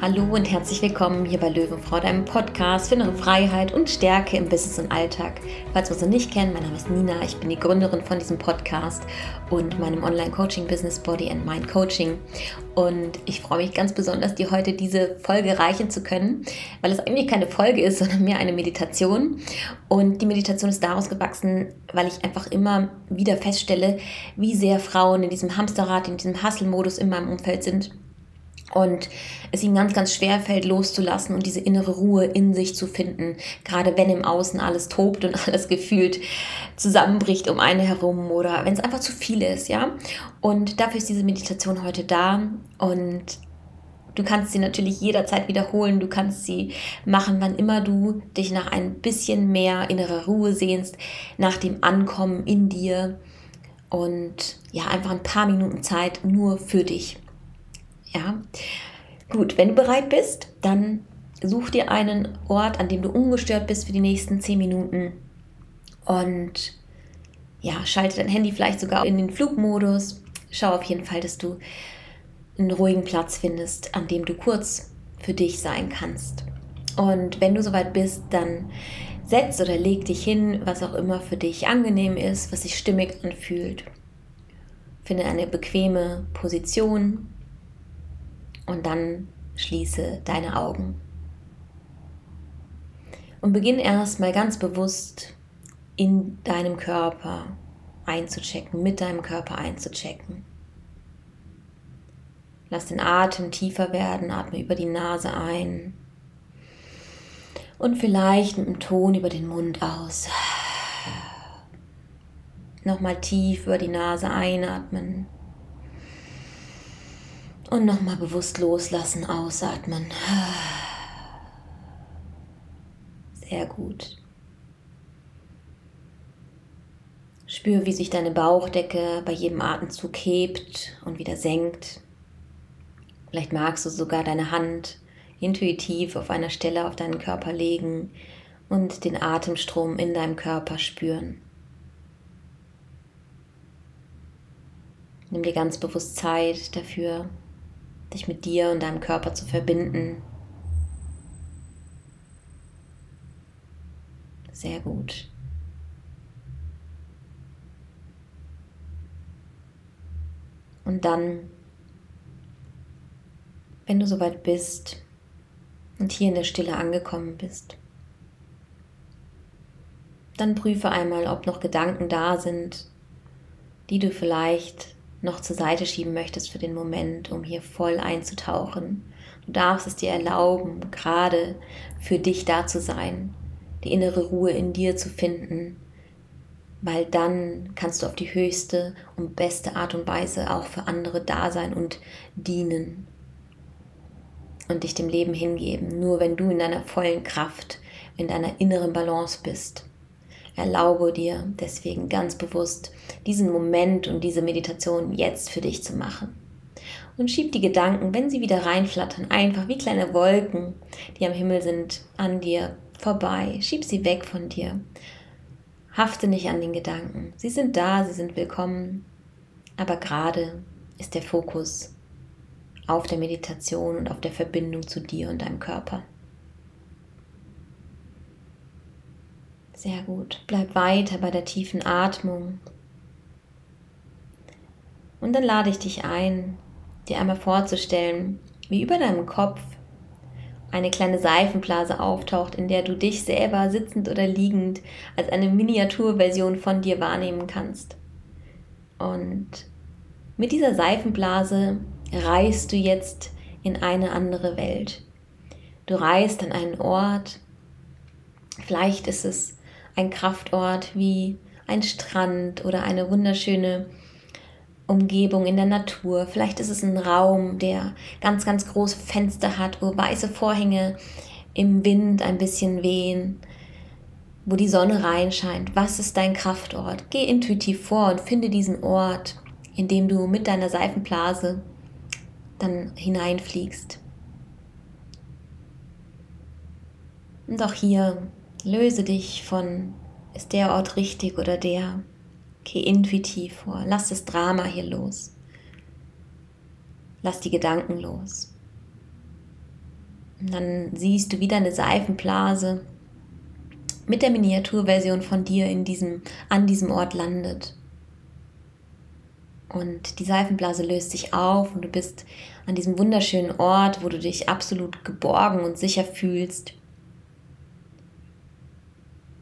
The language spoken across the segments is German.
Hallo und herzlich willkommen hier bei Löwenfrau, deinem Podcast für innere Freiheit und Stärke im Business und Alltag. Falls wir uns noch nicht kennen, mein Name ist Nina, ich bin die Gründerin von diesem Podcast und meinem Online-Coaching-Business Body and Mind Coaching. Und ich freue mich ganz besonders, dir heute diese Folge reichen zu können, weil es eigentlich keine Folge ist, sondern mehr eine Meditation. Und die Meditation ist daraus gewachsen, weil ich einfach immer wieder feststelle, wie sehr Frauen in diesem Hamsterrad, in diesem Hustle-Modus in meinem Umfeld sind und es ihm ganz, ganz schwer fällt, loszulassen und diese innere Ruhe in sich zu finden, gerade wenn im Außen alles tobt und alles gefühlt zusammenbricht um eine herum oder wenn es einfach zu viel ist, ja. Und dafür ist diese Meditation heute da und du kannst sie natürlich jederzeit wiederholen, du kannst sie machen, wann immer du dich nach ein bisschen mehr innerer Ruhe sehnst, nach dem Ankommen in dir und ja, einfach ein paar Minuten Zeit nur für dich. Ja, gut, wenn du bereit bist, dann such dir einen Ort, an dem du ungestört bist für die nächsten 10 Minuten und ja, schalte dein Handy vielleicht sogar in den Flugmodus. Schau auf jeden Fall, dass du einen ruhigen Platz findest, an dem du kurz für dich sein kannst. Und wenn du soweit bist, dann setz oder leg dich hin, was auch immer für dich angenehm ist, was sich stimmig anfühlt. Finde eine bequeme Position und dann schließe deine Augen. Und beginn erstmal ganz bewusst in deinem Körper einzuchecken, mit deinem Körper einzuchecken. Lass den Atem tiefer werden, atme über die Nase ein und vielleicht mit dem Ton über den Mund aus. Nochmal tief über die Nase einatmen und nochmal bewusst loslassen, ausatmen. Sehr gut. Spür, wie sich deine Bauchdecke bei jedem Atemzug hebt und wieder senkt. Vielleicht magst du sogar deine Hand intuitiv auf einer Stelle auf deinen Körper legen und den Atemstrom in deinem Körper spüren. Nimm dir ganz bewusst Zeit dafür, dich mit dir und deinem Körper zu verbinden. Sehr gut. Und dann, wenn du soweit bist und hier in der Stille angekommen bist, dann prüfe einmal, ob noch Gedanken da sind, die du vielleicht noch zur Seite schieben möchtest für den Moment, um hier voll einzutauchen. Du darfst es dir erlauben, gerade für dich da zu sein, die innere Ruhe in dir zu finden, weil dann kannst du auf die höchste und beste Art und Weise auch für andere da sein und dienen und dich dem Leben hingeben, nur wenn du in deiner vollen Kraft, in deiner inneren Balance bist. Erlaube dir deswegen ganz bewusst diesen Moment und diese Meditation jetzt für dich zu machen. Und schieb die Gedanken, wenn sie wieder reinflattern, einfach wie kleine Wolken, die am Himmel sind, an dir vorbei. Schieb sie weg von dir. Hafte nicht an den Gedanken. Sie sind da, sie sind willkommen. Aber gerade ist der Fokus auf der Meditation und auf der Verbindung zu dir und deinem Körper. Sehr gut. Bleib weiter bei der tiefen Atmung. Und dann lade ich dich ein, dir einmal vorzustellen, wie über deinem Kopf eine kleine Seifenblase auftaucht, in der du dich selber sitzend oder liegend als eine Miniaturversion von dir wahrnehmen kannst. Und mit dieser Seifenblase reist du jetzt in eine andere Welt. Du reist an einen Ort, vielleicht ist es ein Kraftort wie ein Strand oder eine wunderschöne Umgebung in der Natur. Vielleicht ist es ein Raum, der ganz, ganz große Fenster hat, wo weiße Vorhänge im Wind ein bisschen wehen, wo die Sonne reinscheint. Was ist dein Kraftort? Geh intuitiv vor und finde diesen Ort, in dem du mit deiner Seifenblase dann hineinfliegst. Und auch hier Löse dich von, ist der Ort richtig oder der? Geh intuitiv vor. Lass das Drama hier los. Lass die Gedanken los. Und dann siehst du wieder eine Seifenblase mit der Miniaturversion von dir in diesem, an diesem Ort landet. Und die Seifenblase löst sich auf und du bist an diesem wunderschönen Ort, wo du dich absolut geborgen und sicher fühlst.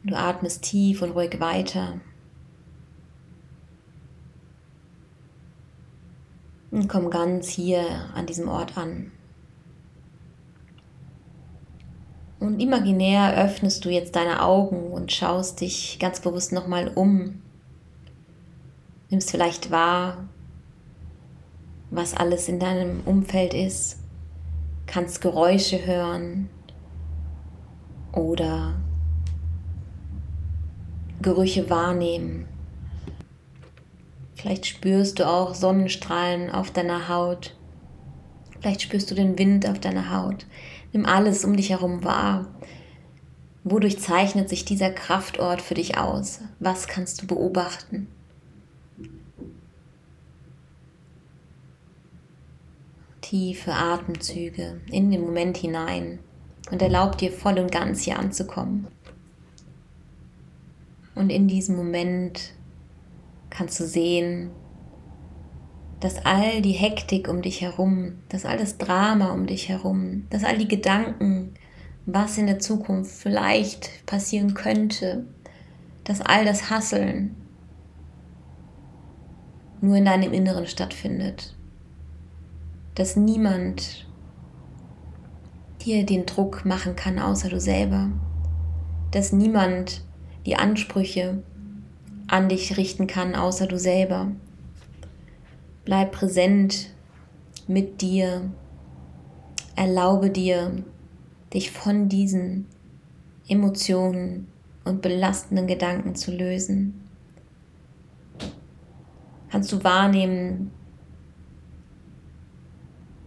Du atmest tief und ruhig weiter. Und komm ganz hier an diesem Ort an. Und imaginär öffnest du jetzt deine Augen und schaust dich ganz bewusst nochmal um. Nimmst vielleicht wahr, was alles in deinem Umfeld ist. Kannst Geräusche hören oder Gerüche wahrnehmen. Vielleicht spürst du auch Sonnenstrahlen auf deiner Haut. Vielleicht spürst du den Wind auf deiner Haut. Nimm alles um dich herum wahr. Wodurch zeichnet sich dieser Kraftort für dich aus? Was kannst du beobachten? Tiefe Atemzüge in den Moment hinein und erlaub dir voll und ganz hier anzukommen. Und in diesem Moment kannst du sehen, dass all die Hektik um dich herum, dass all das Drama um dich herum, dass all die Gedanken, was in der Zukunft vielleicht passieren könnte, dass all das Hasseln nur in deinem Inneren stattfindet. Dass niemand dir den Druck machen kann, außer du selber. Dass niemand die Ansprüche an dich richten kann, außer du selber. Bleib präsent mit dir. Erlaube dir, dich von diesen Emotionen und belastenden Gedanken zu lösen. Kannst du wahrnehmen,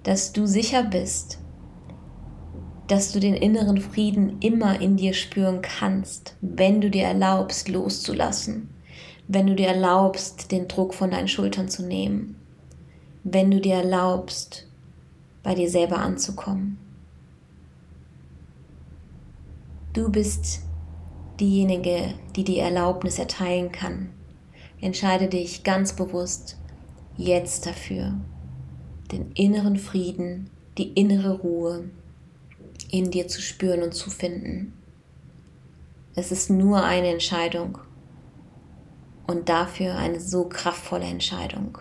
dass du sicher bist, dass du den inneren Frieden immer in dir spüren kannst, wenn du dir erlaubst, loszulassen, wenn du dir erlaubst, den Druck von deinen Schultern zu nehmen wenn du dir erlaubst, bei dir selber anzukommen. Du bist diejenige, die die Erlaubnis erteilen kann. Entscheide dich ganz bewusst jetzt dafür, den inneren Frieden, die innere Ruhe in dir zu spüren und zu finden. Es ist nur eine Entscheidung und dafür eine so kraftvolle Entscheidung.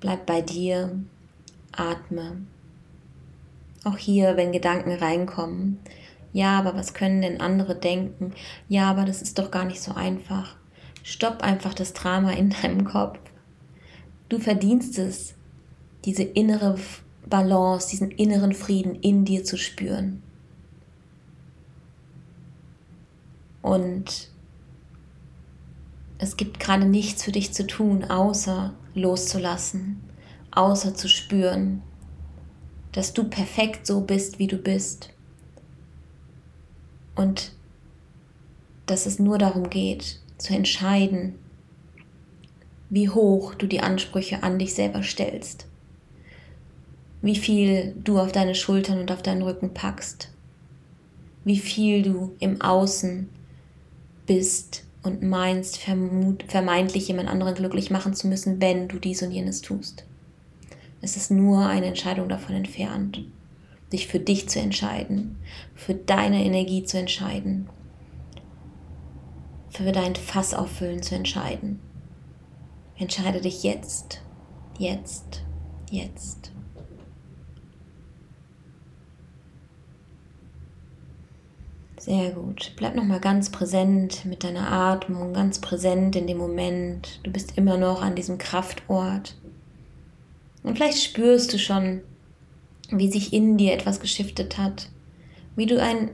Bleib bei dir, atme. Auch hier, wenn Gedanken reinkommen, ja, aber was können denn andere denken? Ja, aber das ist doch gar nicht so einfach. Stopp einfach das Drama in deinem Kopf. Du verdienst es, diese innere Balance, diesen inneren Frieden in dir zu spüren. Und es gibt gerade nichts für dich zu tun, außer loszulassen, außer zu spüren, dass du perfekt so bist, wie du bist. Und dass es nur darum geht, zu entscheiden, wie hoch du die Ansprüche an dich selber stellst, wie viel du auf deine Schultern und auf deinen Rücken packst, wie viel du im Außen bist und meinst, vermeintlich jemand anderen glücklich machen zu müssen, wenn du dies und jenes tust. Es ist nur eine Entscheidung davon entfernt, dich für dich zu entscheiden, für deine Energie zu entscheiden, für dein Fass auffüllen zu entscheiden. Entscheide dich jetzt, jetzt, jetzt. Sehr gut. Bleib nochmal ganz präsent mit deiner Atmung, ganz präsent in dem Moment. Du bist immer noch an diesem Kraftort. Und vielleicht spürst du schon, wie sich in dir etwas geschiftet hat, wie du ein,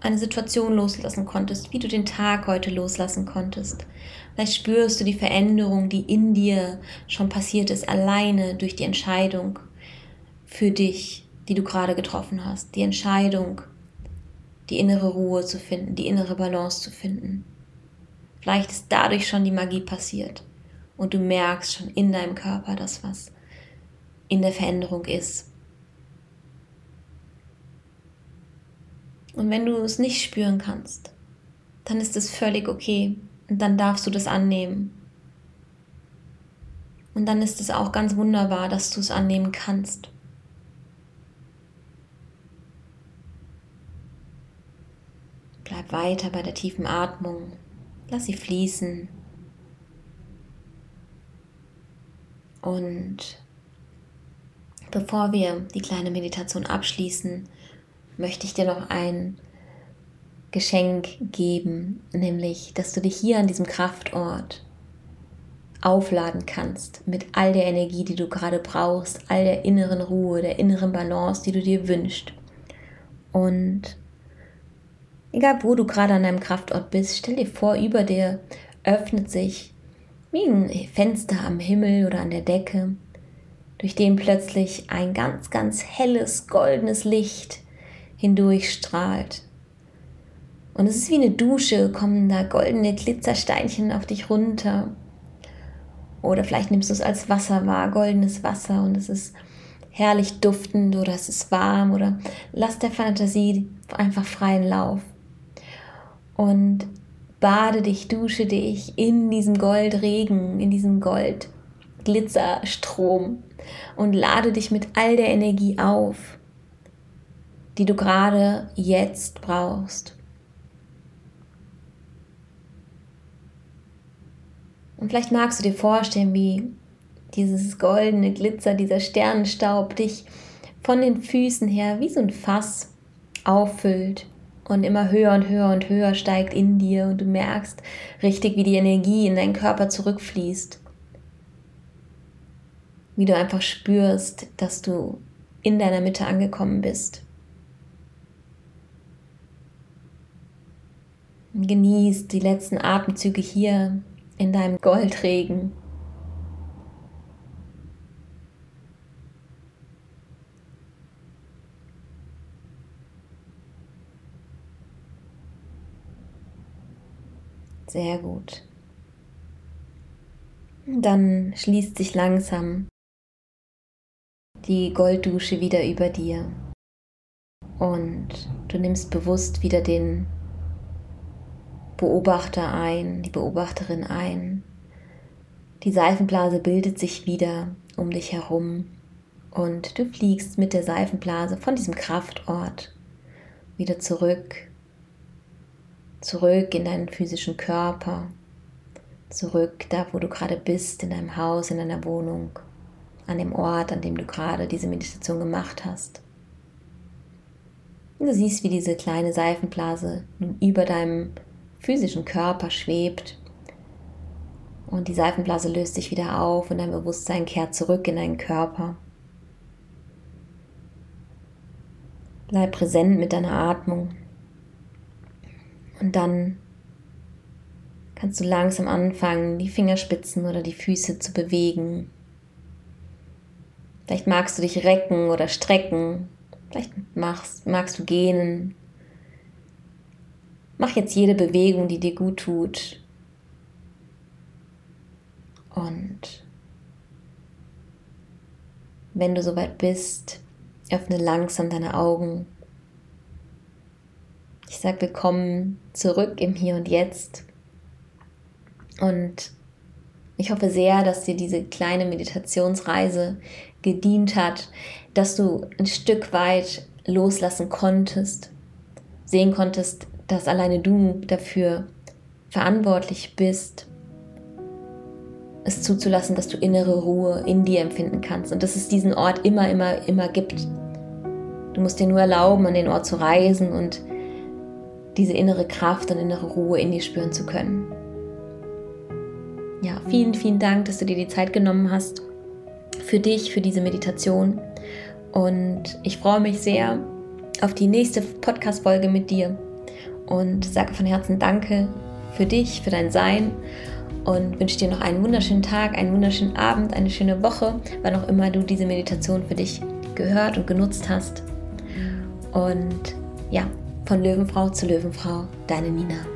eine Situation loslassen konntest, wie du den Tag heute loslassen konntest. Vielleicht spürst du die Veränderung, die in dir schon passiert ist, alleine durch die Entscheidung für dich, die du gerade getroffen hast. Die Entscheidung, die innere Ruhe zu finden, die innere Balance zu finden. Vielleicht ist dadurch schon die Magie passiert und du merkst schon in deinem Körper, dass was in der Veränderung ist. Und wenn du es nicht spüren kannst, dann ist es völlig okay und dann darfst du das annehmen. Und dann ist es auch ganz wunderbar, dass du es annehmen kannst. Bleib weiter bei der tiefen Atmung. Lass sie fließen. Und bevor wir die kleine Meditation abschließen, möchte ich dir noch ein Geschenk geben, nämlich, dass du dich hier an diesem Kraftort aufladen kannst mit all der Energie, die du gerade brauchst, all der inneren Ruhe, der inneren Balance, die du dir wünschst. Und egal wo du gerade an deinem Kraftort bist, stell dir vor, über dir öffnet sich wie ein Fenster am Himmel oder an der Decke, durch den plötzlich ein ganz, ganz helles, goldenes Licht hindurchstrahlt. Und es ist wie eine Dusche, kommen da goldene Glitzersteinchen auf dich runter. Oder vielleicht nimmst du es als Wasser wahr, goldenes Wasser und es ist herrlich duftend oder es ist warm oder lass der Fantasie einfach freien Lauf. Und bade dich, dusche dich in diesem Goldregen, in diesem Goldglitzerstrom und lade dich mit all der Energie auf, die du gerade jetzt brauchst. Und vielleicht magst du dir vorstellen, wie dieses goldene Glitzer, dieser Sternenstaub dich von den Füßen her wie so ein Fass auffüllt und immer höher und höher und höher steigt in dir und du merkst richtig, wie die Energie in deinen Körper zurückfließt. Wie du einfach spürst, dass du in deiner Mitte angekommen bist. Genießt die letzten Atemzüge hier in deinem Goldregen. Sehr gut. Dann schließt sich langsam die Golddusche wieder über dir und du nimmst bewusst wieder den Beobachter ein, die Beobachterin ein. Die Seifenblase bildet sich wieder um dich herum und du fliegst mit der Seifenblase von diesem Kraftort wieder zurück, zurück in deinen physischen Körper, zurück da, wo du gerade bist, in deinem Haus, in deiner Wohnung, an dem Ort, an dem du gerade diese Meditation gemacht hast. Und du siehst, wie diese kleine Seifenblase nun über deinem physischen Körper schwebt. Und die Seifenblase löst sich wieder auf und dein Bewusstsein kehrt zurück in deinen Körper. Bleib präsent mit deiner Atmung. Und dann kannst du langsam anfangen, die Fingerspitzen oder die Füße zu bewegen. Vielleicht magst du dich recken oder strecken. Vielleicht magst, magst du gähnen Mach jetzt jede Bewegung, die dir gut tut. Und wenn du soweit bist, öffne langsam deine Augen. Ich sage willkommen zurück im Hier und Jetzt. Und ich hoffe sehr, dass dir diese kleine Meditationsreise gedient hat, dass du ein Stück weit loslassen konntest, sehen konntest, dass alleine du dafür verantwortlich bist, es zuzulassen, dass du innere Ruhe in dir empfinden kannst und dass es diesen Ort immer, immer, immer gibt. Du musst dir nur erlauben, an den Ort zu reisen und diese innere Kraft und innere Ruhe in dir spüren zu können. Ja, vielen, vielen Dank, dass du dir die Zeit genommen hast für dich, für diese Meditation. Und ich freue mich sehr auf die nächste Podcast-Folge mit dir und sage von Herzen Danke für dich, für dein Sein und wünsche dir noch einen wunderschönen Tag, einen wunderschönen Abend, eine schöne Woche, wann auch immer du diese Meditation für dich gehört und genutzt hast. Und ja, von Löwenfrau zu Löwenfrau, deine Nina.